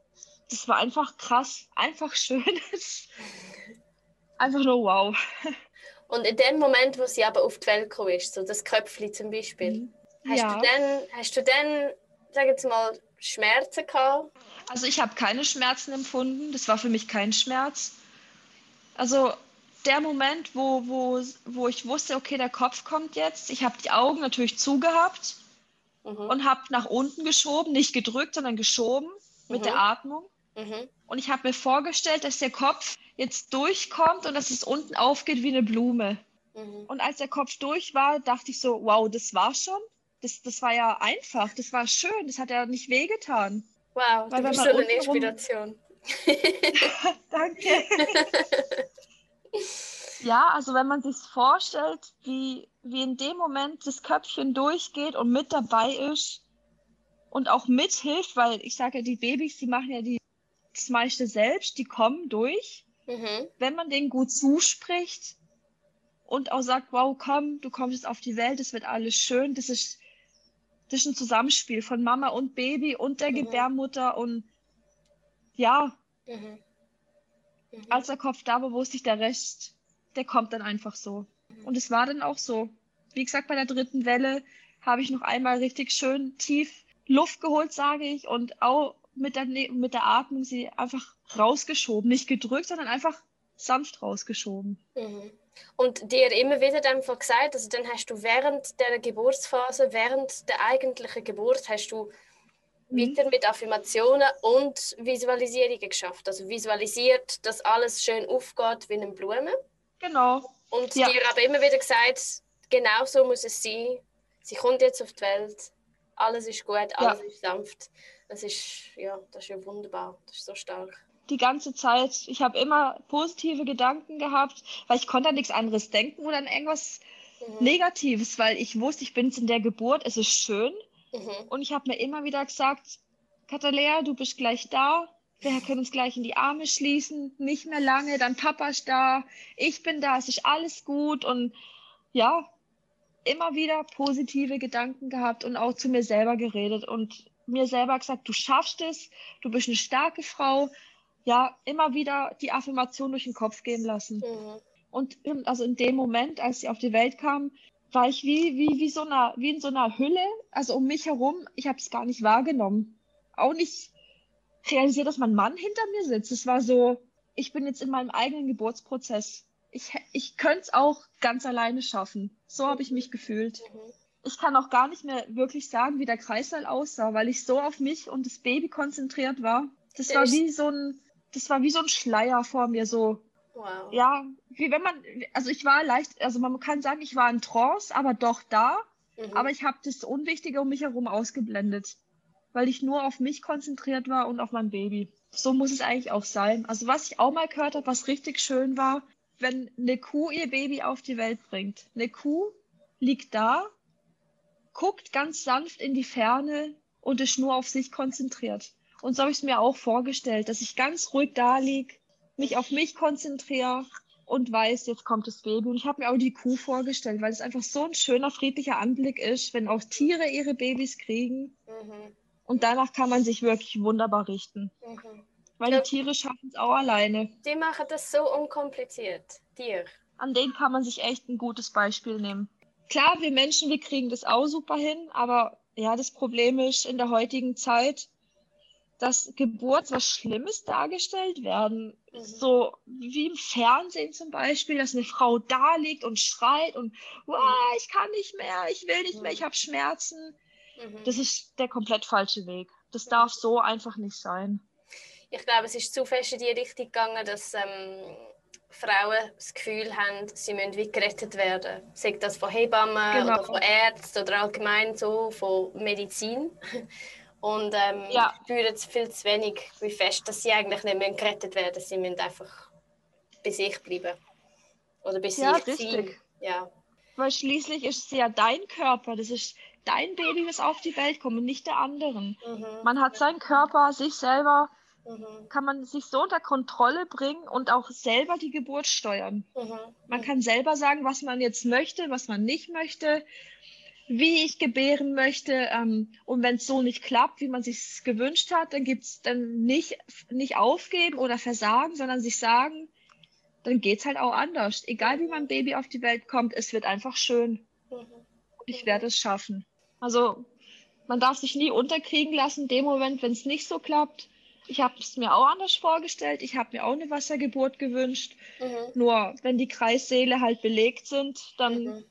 das war einfach krass, einfach schön. einfach nur wow. Und in dem Moment, wo sie aber auf die Welt gekommen ist, so das Köpfli zum Beispiel, hast, Ja. du dann, hast du dann, sag jetzt mal, Schmerzen gehabt? Also ich habe keine Schmerzen empfunden. Das war für mich kein Schmerz. Also der Moment, wo, wo, wo ich wusste, okay, der Kopf kommt jetzt. Ich habe die Augen natürlich zugehabt Mhm. und habe nach unten geschoben, nicht gedrückt, sondern geschoben mit Mhm. der Atmung. Mhm. Und ich habe mir vorgestellt, dass der Kopf jetzt durchkommt und dass es unten aufgeht wie eine Blume. Mhm. Und als der Kopf durch war, dachte ich so, wow, das war schon. Das, das war ja einfach, das war schön, das hat ja nicht wehgetan. Wow, bist man so eine Inspiration. Danke. ja, also wenn man sich vorstellt, wie, wie in dem Moment das Köpfchen durchgeht und mit dabei ist und auch mithilft, weil ich sage ja, die Babys, die machen ja die, das meiste selbst, die kommen durch. Mhm. wenn man denen gut zuspricht und auch sagt, wow, komm, du kommst jetzt auf die Welt, es wird alles schön, das ist, das ist ein Zusammenspiel von Mama und Baby und der Mhm. Gebärmutter und ja, Mhm. Mhm. als der Kopf da war, wusste ich, der Rest, der kommt dann einfach so. Und es war dann auch so. Wie gesagt, bei der dritten Welle habe ich noch einmal richtig schön tief Luft geholt, sage ich, und auch mit der, Ne- mit der Atmung sie einfach rausgeschoben. Nicht gedrückt, sondern einfach sanft rausgeschoben. Mhm. Und dir immer wieder dann einfach gesagt, also dann hast du während der Geburtsphase, während der eigentlichen Geburt, hast du Mhm. Weiter mit Affirmationen und Visualisierungen geschafft. Also visualisiert, dass alles schön aufgeht wie eine Blume. Genau. Und Ja. dir aber immer wieder gesagt, genau so muss es sein. Sie kommt jetzt auf die Welt. Alles ist gut, alles ist sanft. Das ist, ja, das ist ja wunderbar. Das ist so stark. Die ganze Zeit. Ich habe immer positive Gedanken gehabt, weil ich konnte an nichts anderes denken oder an irgendwas Mhm. Negatives, weil ich wusste, ich bin jetzt in der Geburt, es ist schön. Mhm. Und ich habe mir immer wieder gesagt, Katalea, du bist gleich da. Wir können uns gleich in die Arme schließen. Nicht mehr lange, dann Papa ist da. Ich bin da, es ist alles gut. Und ja, immer wieder positive Gedanken gehabt und auch zu mir selber geredet und mir selber gesagt, du schaffst es, du bist eine starke Frau. Ja, immer wieder die Affirmation durch den Kopf gehen lassen. Mhm. Und also in dem Moment, als sie auf die Welt kam, war ich wie, wie, wie, so einer, wie in so einer Hülle, also um mich herum. Ich habe es gar nicht wahrgenommen. Auch nicht realisiert, dass mein Mann hinter mir sitzt. Es war so, ich bin jetzt in meinem eigenen Geburtsprozess. Ich, ich könnte es auch ganz alleine schaffen. So habe ich mich gefühlt. Mhm. Ich kann auch gar nicht mehr wirklich sagen, wie der Kreißsaal aussah, weil ich so auf mich und das Baby konzentriert war. Das war wie so ein, das war wie so ein Schleier vor mir, so Wow. ja, wie wenn man, also ich war leicht, also man kann sagen, ich war in Trance, aber doch da, Mhm. aber ich habe das Unwichtige um mich herum ausgeblendet, weil ich nur auf mich konzentriert war und auf mein Baby. So muss es eigentlich auch sein. Also was ich auch mal gehört habe, was richtig schön war, wenn eine Kuh ihr Baby auf die Welt bringt. Eine Kuh liegt da, guckt ganz sanft in die Ferne und ist nur auf sich konzentriert. Und so habe ich es mir auch vorgestellt, dass ich ganz ruhig da lieg, mich auf mich konzentriere und weiß, jetzt kommt das Baby. Und ich habe mir auch die Kuh vorgestellt, weil es einfach so ein schöner, friedlicher Anblick ist, wenn auch Tiere ihre Babys kriegen. Mhm. Und danach kann man sich wirklich wunderbar richten. Mhm. Weil die Tiere schaffen es auch alleine. Die machen das so unkompliziert. Dir. An denen kann man sich echt ein gutes Beispiel nehmen. klar, wir Menschen, wir kriegen das auch super hin, aber ja, das Problem ist in der heutigen Zeit, dass Geburt was Schlimmes dargestellt werden. Mhm. So wie im Fernsehen zum Beispiel, dass eine Frau da liegt und schreit und wow, ich kann nicht mehr, ich will nicht mehr, mhm. ich habe Schmerzen. Mhm. Das ist der komplett falsche Weg. Das darf so einfach nicht sein. Ich glaube, es ist zu fest in die Richtung gegangen, dass ähm, Frauen das Gefühl haben, sie müssen wie gerettet werden. Sei das von Hebammen genau. oder von Ärzten oder allgemein so von Medizin. Und ähm, ja. spüren viel zu wenig, wie fest, dass sie eigentlich nicht mehr gerettet werden. Sie müssen einfach bei sich bleiben. Oder bei ja, sich richtig. sein. Ja. Weil schließlich ist es ja dein Körper. Das ist dein Baby, das auf die Welt kommt und nicht der anderen. Mhm. Man hat seinen Körper, sich selber, mhm. kann man sich so unter Kontrolle bringen und auch selber die Geburt steuern. Mhm. Man kann selber sagen, was man jetzt möchte, was man nicht möchte, wie ich gebären möchte. Ähm, und wenn es so nicht klappt, wie man sich gewünscht hat, dann gibt es dann nicht, nicht aufgeben oder versagen, sondern sich sagen, dann geht es halt auch anders. Egal wie mein Baby auf die Welt kommt, es wird einfach schön. Ich werde es schaffen. Also man darf sich nie unterkriegen lassen, in dem Moment, wenn es nicht so klappt. Ich habe es mir auch anders vorgestellt. Ich habe mir auch eine Wassergeburt gewünscht. Mhm. Nur wenn die Kreissäle halt belegt sind, dann mhm.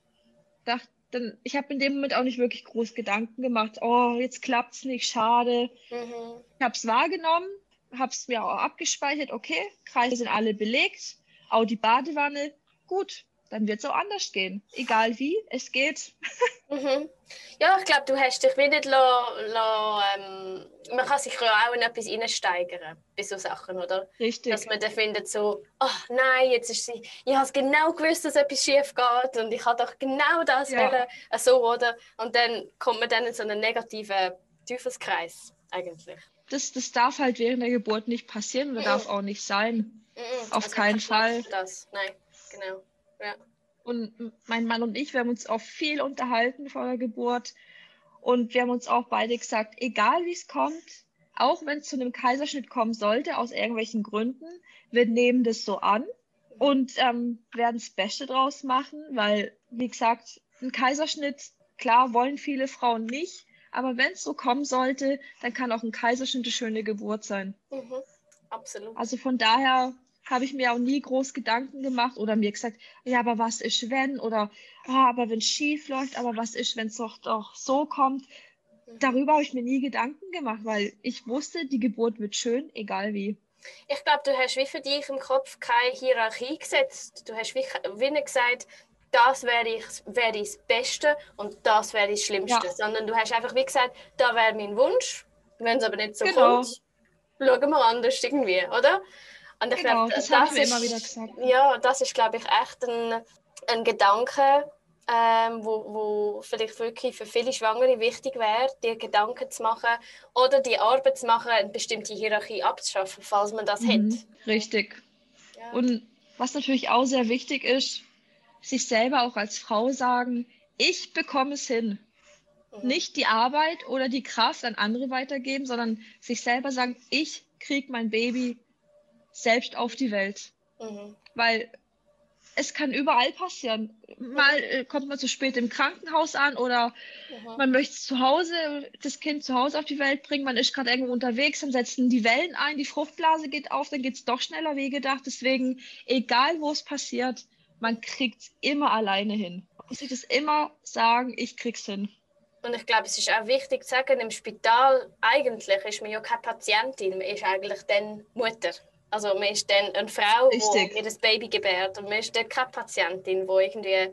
dachte dann, ich habe in dem Moment auch nicht wirklich groß Gedanken gemacht. Oh, jetzt klappt es nicht, schade. Mhm. Ich habe es wahrgenommen, habe es mir auch abgespeichert. Okay, Kreise sind alle belegt, auch die Badewanne. Gut, dann wird es auch anders gehen. Egal wie, es geht. Mhm. Ja, ich glaube, du hast dich wieder la, la, ähm, man kann sich ja auch in etwas reinsteigern bei so Sachen, oder? Richtig. Dass man dann findet so, oh nein, jetzt ist sie, ich habe genau gewusst, dass etwas schief geht und ich habe doch genau das ja. wollen, äh, so, oder? Und dann kommt man dann in so einen negativen Teufelskreis eigentlich. Das, das darf halt während der Geburt nicht passieren oder mhm. darf auch nicht sein. Mhm. Auf also keinen Fall. Das. Nein, genau. Ja. Und mein Mann und ich, wir haben uns auch viel unterhalten vor der Geburt. Und wir haben uns auch beide gesagt, egal wie es kommt, auch wenn es zu einem Kaiserschnitt kommen sollte, aus irgendwelchen Gründen, wir nehmen das so an und ähm, werden das Beste draus machen, weil, wie gesagt, ein Kaiserschnitt, klar, wollen viele Frauen nicht, aber wenn es so kommen sollte, dann kann auch ein Kaiserschnitt eine schöne Geburt sein. Mhm, absolut. Also von daher habe ich mir auch nie groß Gedanken gemacht oder mir gesagt, ja, aber was ist, wenn? Oder, ah, aber wenn es schief läuft, aber was ist, wenn es doch, doch so kommt? Darüber habe ich mir nie Gedanken gemacht, weil ich wusste, die Geburt wird schön, egal wie. Ich glaube, du hast wie für dich im Kopf keine Hierarchie gesetzt. Du hast wie, wie nicht gesagt, das wäre ich, wär das Beste und das wäre das Schlimmste. Ja. Sondern du hast einfach wie gesagt, da wäre mein Wunsch. Wenn es aber nicht so genau. kommt, schauen wir anders irgendwie, oder? Und ich genau, glaub, das, das habe ich immer wieder gesagt. Ja, das ist, glaube ich, echt ein, ein Gedanke, ähm, wo, wo vielleicht wirklich für viele Schwangere wichtig wäre, dir Gedanken zu machen oder die Arbeit zu machen, eine bestimmte Hierarchie abzuschaffen, falls man das mhm, hat. Richtig. Ja. Und was natürlich auch sehr wichtig ist, sich selber auch als Frau sagen, ich bekomme es hin. Mhm. Nicht die Arbeit oder die Kraft an andere weitergeben, sondern sich selber sagen, ich kriege mein Baby selbst auf die Welt. Mhm. Weil es kann überall passieren. Mal äh, kommt man zu spät im Krankenhaus an oder mhm. man möchte zu Hause, das Kind zu Hause auf die Welt bringen, man ist gerade irgendwo unterwegs, dann setzen die Wellen ein, die Fruchtblase geht auf, dann geht es doch schneller wie gedacht. Deswegen, egal wo es passiert, man kriegt es immer alleine hin. Muss sich das immer sagen, ich krieg's hin. Und ich glaube, es ist auch wichtig zu sagen, im Spital eigentlich ist man ja keine Patientin, man ist eigentlich dann Mutter. Also man ist dann eine Frau, Richtig. die ihr Baby gebärt und man ist dann keine Patientin, die irgendwie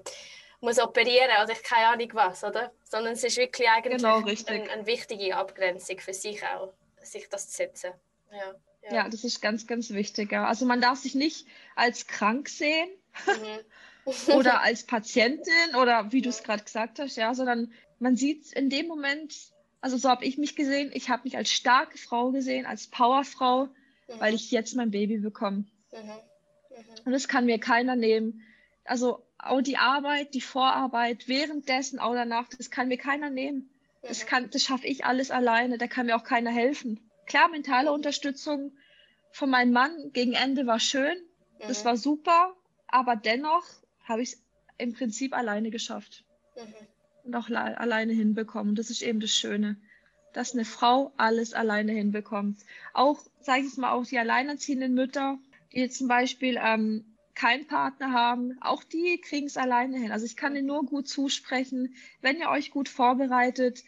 muss operieren oder ich keine Ahnung was, oder? Sondern es ist wirklich eigentlich genau, eine, eine, wichtige Abgrenzung für sich auch, sich das zu setzen. Ja, ja. ja das ist ganz, ganz wichtig. Ja. Also man darf sich nicht als krank sehen mhm. oder als Patientin oder wie du es gerade gesagt hast, ja, sondern man sieht in dem Moment, also so habe ich mich gesehen, ich habe mich als starke Frau gesehen, als Powerfrau mhm. weil ich jetzt mein Baby bekomme. Mhm. Mhm. Und das kann mir keiner nehmen. Also auch die Arbeit, die Vorarbeit, währenddessen, auch danach, das kann mir keiner nehmen. Das, kann, das schaffe ich alles alleine, da kann mir auch keiner helfen. Klar, mentale Unterstützung von meinem Mann gegen Ende war schön, das war super, aber dennoch habe ich es im Prinzip alleine geschafft. mhm. und auch alleine hinbekommen. Und das ist eben das Schöne, dass eine Frau alles alleine hinbekommt. Auch, sage ich mal, auch die alleinerziehenden Mütter, die zum Beispiel ähm, keinen Partner haben, auch die kriegen es alleine hin. Also ich kann ihnen nur gut zusprechen, wenn ihr euch gut vorbereitet,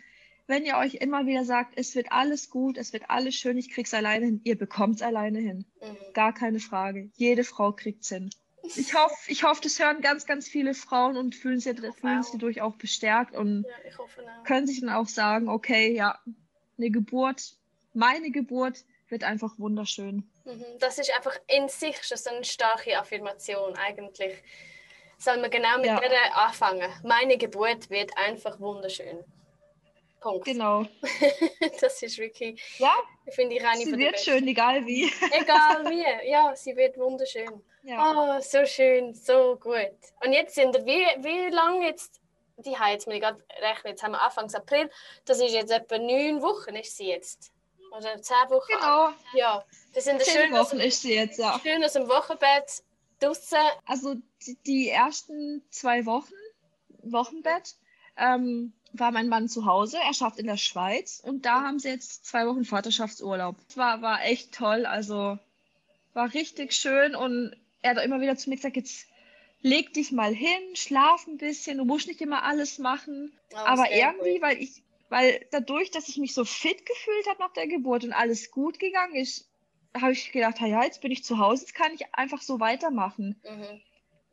wenn ihr euch immer wieder sagt, es wird alles gut, es wird alles schön, ich krieg's alleine hin, ihr bekommt's alleine hin. Mhm. Gar keine Frage. Jede Frau kriegt's hin. Ich hoffe, ich hoffe, das hören ganz, ganz viele Frauen und fühlen sich, fühlen sich dadurch auch bestärkt und ja, können sich dann auch sagen, okay, ja, eine Geburt, meine Geburt wird einfach wunderschön. Mhm. Das ist einfach in sich schon so eine starke Affirmation eigentlich. Soll man genau mit ja. der anfangen. Meine Geburt wird einfach wunderschön. Punkt. Genau. das ist wirklich, ja, finde ich eine Sie wird schön, egal wie. egal wie, ja, sie wird wunderschön. Ja. Oh, so schön, so gut. Und jetzt sind wir, wie, wie lange jetzt, die haben jetzt mir gerade rechnen, jetzt haben wir Anfang April, das ist jetzt etwa neun Wochen, ist sie jetzt. Oder zehn Wochen. Genau. Ja, das sind zehn Wochen aus, ist sie jetzt, ja. Schön aus dem Wochenbett, draußen. Also die, die ersten zwei Wochen, Wochenbett, ähm, war mein Mann zu Hause. Er schafft in der Schweiz und da haben sie jetzt zwei Wochen Vaterschaftsurlaub. War, war echt toll, also war richtig schön und er hat immer wieder zu mir gesagt, jetzt leg dich mal hin, schlaf ein bisschen, du musst nicht immer alles machen. Oh, Aber irgendwie, cool. weil ich, weil dadurch, dass ich mich so fit gefühlt habe nach der Geburt und alles gut gegangen ist, habe ich gedacht, ja, jetzt bin ich zu Hause, jetzt kann ich einfach so weitermachen. Mhm.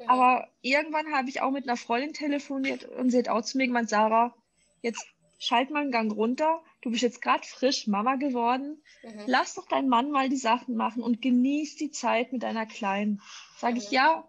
Aber irgendwann habe ich auch mit einer Freundin telefoniert und sie hat auch zu mir gemeint, Sarah, jetzt schalt mal einen Gang runter. Du bist jetzt gerade frisch Mama geworden. Mhm. Lass doch deinen Mann mal die Sachen machen und genieß die Zeit mit deiner Kleinen. Sag mhm. ich, ja,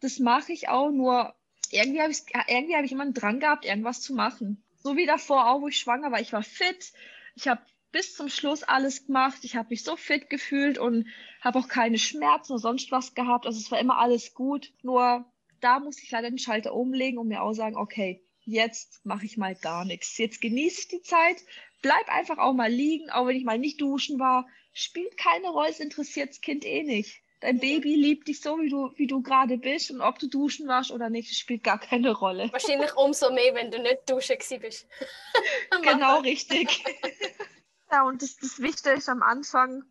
das mache ich auch, nur irgendwie habe ich, irgendwie hab ich immer einen Drang gehabt, irgendwas zu machen. So wie davor auch, wo ich schwanger war. Ich war fit. Ich habe bis zum Schluss alles gemacht. Ich habe mich so fit gefühlt und habe auch keine Schmerzen oder sonst was gehabt. Also es war immer alles gut. Nur da muss ich leider den Schalter umlegen und mir auch sagen, okay, jetzt mache ich mal gar nichts. Jetzt genieße ich die Zeit, bleib einfach auch mal liegen, auch wenn ich mal nicht duschen war. Spielt keine Rolle, es interessiert das Kind eh nicht. Dein Baby liebt dich so, wie du, wie du gerade bist und ob du duschen warst oder nicht, spielt gar keine Rolle. Wahrscheinlich umso mehr, wenn du nicht duschen bist. genau, richtig. ja, und das, das Wichtigste ist am Anfang,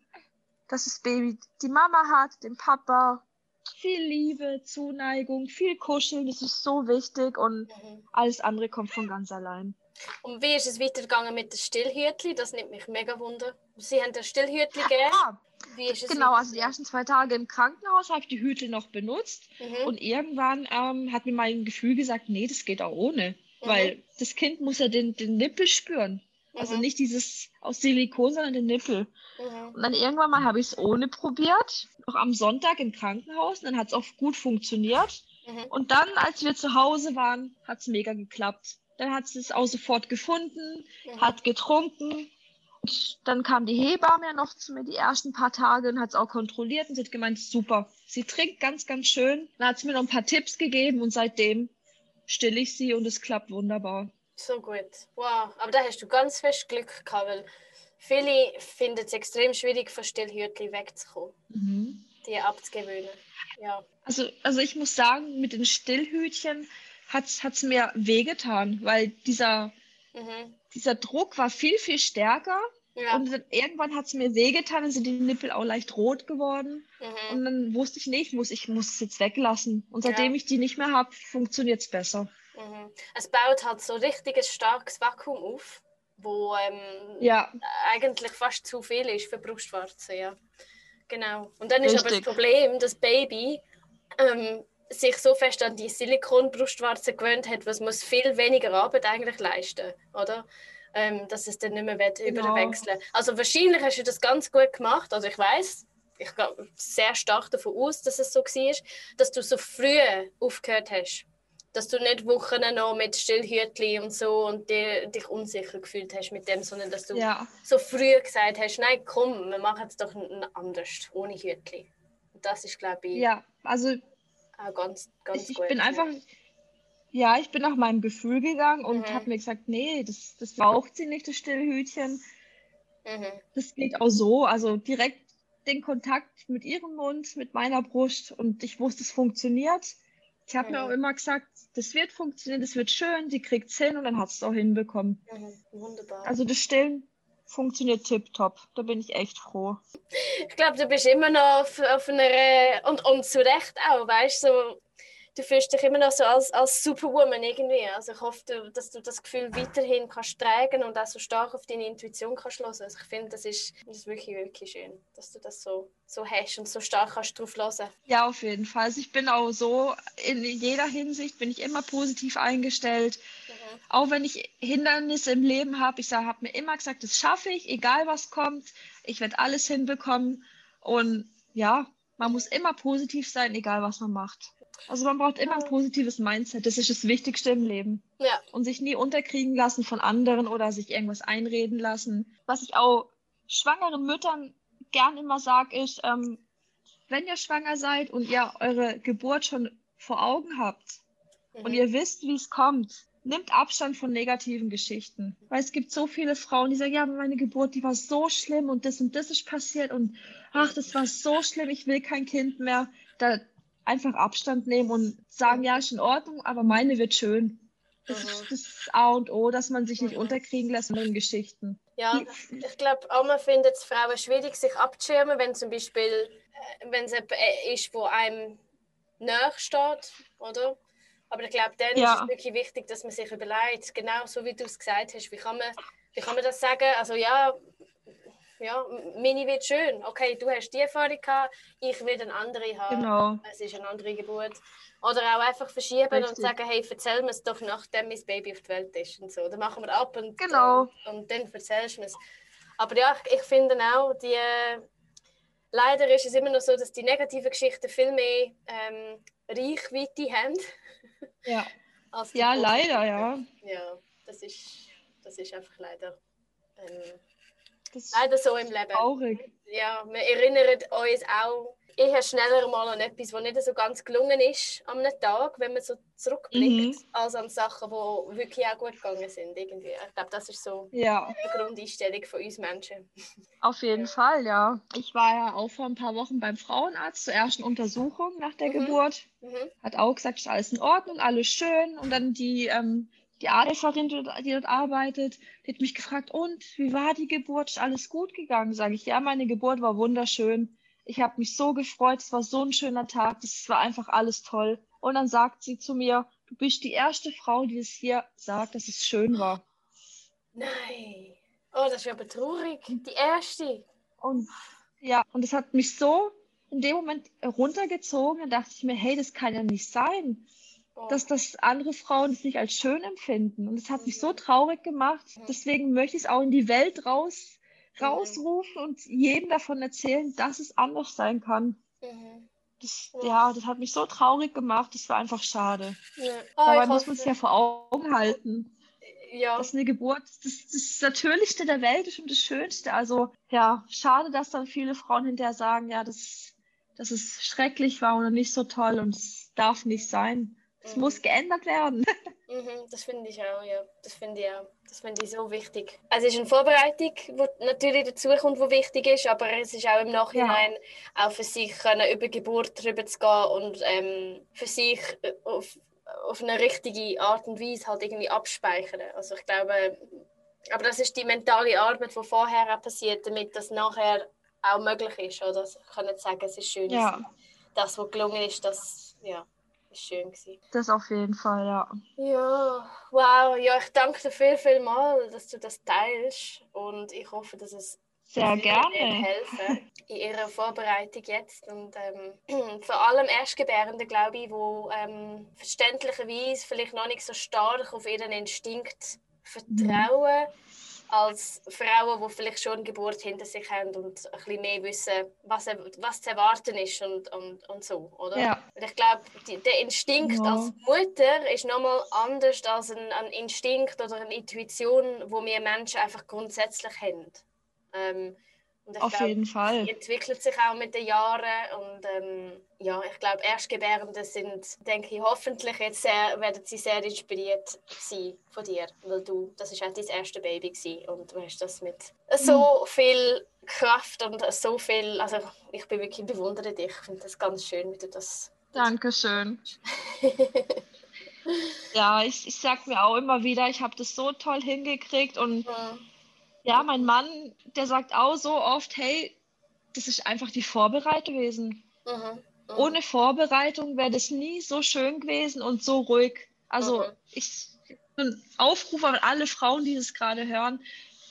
dass das Baby die Mama hat, den Papa, viel Liebe, Zuneigung, viel Kuscheln, das ist so wichtig und mhm. alles andere kommt von ganz allein. Und wie ist es weitergegangen mit dem Stillhütli? Das nimmt mich mega wunder. Sie haben das Stillhütli gegeben. Ah, wie ist es genau, also die ersten zwei Tage im Krankenhaus habe ich die Hüte noch benutzt mhm. und irgendwann ähm, hat mir mein Gefühl gesagt, nee, das geht auch ohne, mhm. weil das Kind muss ja den, den Nippel spüren. Also mhm. nicht dieses aus Silikon, sondern den Nippel. Mhm. Und dann irgendwann mal habe ich es ohne probiert, noch am Sonntag im Krankenhaus. Und dann hat es auch gut funktioniert. Mhm. Und dann, als wir zu Hause waren, hat es mega geklappt. Dann hat sie es auch sofort gefunden, mhm. hat getrunken. Und dann kam die Hebamme ja noch zu mir die ersten paar Tage und hat es auch kontrolliert und sie hat gemeint, super, sie trinkt ganz, ganz schön. Dann hat sie mir noch ein paar Tipps gegeben und seitdem stille ich sie und es klappt wunderbar. So gut. Wow. Aber da hast du ganz fest Glück gehabt, weil viele finden es extrem schwierig, von Stillhütli wegzukommen. Mhm. Die abzugewöhnen. Ja. Also, also ich muss sagen, mit den Stillhütchen hat es mir wehgetan, weil dieser, mhm. dieser Druck war viel, viel stärker. Ja. Und irgendwann hat es mir wehgetan, dann sind die Nippel auch leicht rot geworden. Mhm. Und dann wusste ich nicht, muss, ich muss es jetzt weglassen. Und seitdem ja. ich die nicht mehr habe, funktioniert es besser. Mhm. Es baut halt so richtig ein starkes Vakuum auf, wo ähm, ja. eigentlich fast zu viel ist für Brustwarzen. Ja. Genau. Und dann richtig. ist aber das Problem, dass Baby ähm, sich so fest an die Silikonbrustwarze gewöhnt hat, was muss viel weniger Arbeit eigentlich leisten, oder? Ähm, dass es dann nicht mehr wird genau. überwechseln. Also wahrscheinlich hast du das ganz gut gemacht. Also ich weiß, ich gehe sehr stark davon aus, dass es so war, dass du so früh aufgehört hast dass du nicht Wochen noch mit Stillhütli und so und die, dich unsicher gefühlt hast mit dem, sondern dass du ja. so früh gesagt hast, nein, komm, wir machen es doch anders, ohne Hütli. Das ist, glaube ich, ja, also auch ganz, ganz ich, gut. Ich bin einfach, ja, ich bin nach meinem Gefühl gegangen und mhm. habe mir gesagt, nee, das, das braucht sie nicht, das Stillhütchen. Mhm. Das geht auch so, also direkt den Kontakt mit ihrem Mund, mit meiner Brust und ich wusste, es funktioniert. Sie hat mhm. mir auch immer gesagt, das wird funktionieren, das wird schön, sie kriegt es hin und dann hat es auch hinbekommen. Mhm. Wunderbar. Also das Stillen funktioniert tipptopp. Da bin ich echt froh. Ich glaube, du bist immer noch auf, auf einer und, und zu Recht auch, weißt du, so, du fühlst dich immer noch so als, als Superwoman irgendwie. Also ich hoffe, dass du das Gefühl weiterhin kannst tragen und auch so stark auf deine Intuition kannst hören. Also ich finde, das ist, das ist wirklich, wirklich schön, dass du das so, so hast und so stark kannst drauf hören. Ja, auf jeden Fall. Also ich bin auch so, in jeder Hinsicht bin ich immer positiv eingestellt. Mhm. Auch wenn ich Hindernisse im Leben habe, ich habe mir immer gesagt, das schaffe ich, egal was kommt. Ich werde alles hinbekommen. Und ja, man muss immer positiv sein, egal was man macht. Also man braucht immer ein positives Mindset. Das ist das Wichtigste im Leben. Ja. Und sich nie unterkriegen lassen von anderen oder sich irgendwas einreden lassen. Was ich auch schwangeren Müttern gern immer sage, ist, ähm, wenn ihr schwanger seid und ihr eure Geburt schon vor Augen habt mhm. und ihr wisst, wie es kommt, nimmt Abstand von negativen Geschichten. Weil es gibt so viele Frauen, die sagen, ja, meine Geburt, die war so schlimm und das und das ist passiert und ach, das war so schlimm, ich will kein Kind mehr. Da, einfach Abstand nehmen und sagen, ja, ist in Ordnung, aber meine wird schön. Das mhm. ist das A und O, dass man sich nicht mhm. unterkriegen lässt in den Geschichten. Ja, ich glaube, auch man findet es Frauen schwierig, sich abzuschirmen, wenn zum Beispiel, äh, wenn es ist, wo einem näher steht, oder? Aber ich glaube, dann ja. ist es wirklich wichtig, dass man sich überlegt, genau so wie du es gesagt hast, wie kann man, wie kann man das sagen? Also ja, ja, meine wird schön. Okay, du hast die Erfahrung gehabt, ich will eine andere haben. Genau. Es ist eine andere Geburt. Oder auch einfach verschieben Richtig. und sagen, hey, erzähl mir es doch, nachdem mein Baby auf der Welt ist und so. Dann machen wir ab und, genau. und, und dann erzählst du mir es. Aber ja, ich, ich finde auch, die, leider ist es immer noch so, dass die negativen Geschichten viel mehr ähm, Reichweite haben. Ja, ja leider, ja. Ja, das ist, das ist einfach leider... Ähm, das Leider so im Leben. Traurig. Ja, wir erinnern uns auch eher schneller mal an etwas, was nicht so ganz gelungen ist am Tag, wenn man so zurückblickt, mhm. als an Sachen, die wirklich auch gut gegangen sind. Irgendwie. Ich glaube, das ist so ja. die Grundeinstellung von uns Menschen. Auf jeden ja. Fall, ja. Ich war ja auch vor ein paar Wochen beim Frauenarzt zur ersten Untersuchung nach der mhm. Geburt. Mhm. Hat auch gesagt, ist alles in Ordnung, alles schön. Und dann die ähm, die Adelferin, die dort arbeitet, die hat mich gefragt, und wie war die Geburt? Ist alles gut gegangen? Sage ich, ja, meine Geburt war wunderschön. Ich habe mich so gefreut, es war so ein schöner Tag, es war einfach alles toll. Und dann sagt sie zu mir, du bist die erste Frau, die es hier sagt, dass es schön war. Nein. Oh, das wäre aber traurig. Die erste. Und ja, und das hat mich so in dem Moment runtergezogen. Da dachte ich mir, hey, das kann ja nicht sein dass das andere Frauen es nicht als schön empfinden. Und es hat mich so traurig gemacht. Deswegen möchte ich es auch in die Welt raus, rausrufen und jedem davon erzählen, dass es anders sein kann. Das, ja, das hat mich so traurig gemacht. Das war einfach schade. Ja. Oh, Dabei muss man es ja vor Augen halten. Ja. Dass eine Geburt das, das Natürlichste der Welt ist und das Schönste. Also ja, schade, dass dann viele Frauen hinterher sagen, ja, das, dass es schrecklich war oder nicht so toll und es darf nicht sein. Es mhm. muss geändert werden. Mhm, das finde ich auch, ja. Das finde ich auch. Das finde ich so wichtig. Also es ist eine Vorbereitung, die natürlich dazukommt, die wichtig ist, aber es ist auch im Nachhinein ja. auch für sich können, über Geburt drüber zu gehen und ähm, für sich äh, auf, auf eine richtige Art und Weise halt irgendwie abspeichern. Also ich glaube, aber das ist die mentale Arbeit, die vorher auch passiert, damit das nachher auch möglich ist. Oder? Ich kann nicht sagen, es ist schön. Ja. Das, was gelungen ist, das, ja schön gewesen. Das auf jeden Fall, ja. Ja, wow. Ja, ich danke dir viel, viel mal, dass du das teilst und ich hoffe, dass es sehr gerne helfen in ihrer Vorbereitung jetzt und ähm, vor allem Erstgebärende, glaube ich, wo ähm, verständlicherweise vielleicht noch nicht so stark auf ihren Instinkt vertrauen. Mhm als Frauen, die vielleicht schon eine Geburt hinter sich haben und ein bisschen mehr wissen, was, was zu erwarten ist und, und, und so, oder? Ja. ich glaube, der Instinkt ja. als Mutter ist nochmal anders als ein, ein, Instinkt oder eine Intuition, wo wir Menschen einfach grundsätzlich haben. Ähm, Auf glaub, jeden Fall. Die entwickelt sich auch mit den Jahren und ähm, ja, ich glaube, Erstgebärende sind, denke ich, hoffentlich jetzt sehr, werden sie sehr inspiriert sein von dir, weil du, das ist auch dein erste Baby gewesen und du hast das mit so mhm. viel Kraft und so viel, also ich bin wirklich bewundere dich, ich finde das ganz schön, wie du das Dankeschön. ja, ich, ich sag mir auch immer wieder, ich habe das so toll hingekriegt und ja. Ja, mein Mann, der sagt auch so oft, hey, das ist einfach die Vorbereitung gewesen. Mhm. Mhm. Ohne Vorbereitung wäre das nie so schön gewesen und so ruhig. Also mhm. ich ein Aufruf an alle Frauen, die das gerade hören,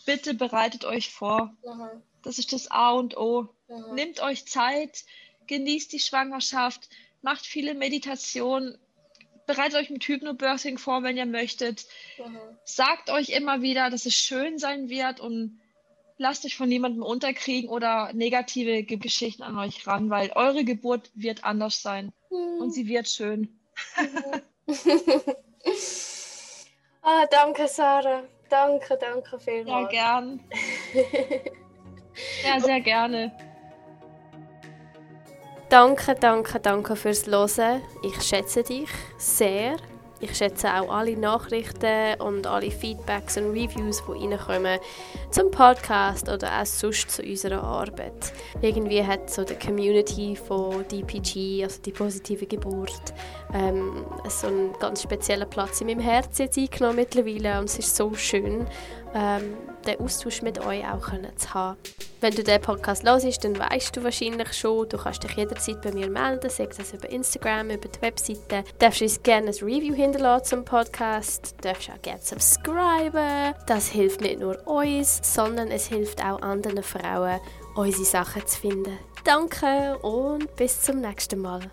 bitte bereitet euch vor. Mhm. Das ist das A und O. Mhm. Nehmt euch Zeit, genießt die Schwangerschaft, macht viele Meditationen, bereitet euch mit Hypnobirthing vor, wenn ihr möchtet. Mhm. Sagt euch immer wieder, dass es schön sein wird und lasst euch von niemandem unterkriegen oder negative Geschichten an euch ran, weil eure Geburt wird anders sein mhm. und sie wird schön. ah, danke, Sarah. Danke, danke vielmals. Ja, gern. ja, sehr gerne. Danke, danke, danke fürs Hören. Ich schätze dich sehr. Ich schätze auch alle Nachrichten und alle Feedbacks und Reviews, die reinkommen zum Podcast oder auch sonst zu unserer Arbeit. Irgendwie hat so die Community von DPG, also die positive Geburt, ähm, so einen ganz speziellen Platz in meinem Herzen jetzt eingenommen mittlerweile und es ist so schön ähm, den Austausch mit euch auch können zu haben. Wenn du den Podcast hörst, dann weißt du wahrscheinlich schon, du kannst dich jederzeit bei mir melden, sei es über Instagram, über die Webseite. Du darfst uns gerne ein Review hinterlassen zum Podcast, du darfst auch gerne subscriben. Das hilft nicht nur uns, sondern es hilft auch anderen Frauen, unsere Sachen zu finden. Danke und bis zum nächsten Mal.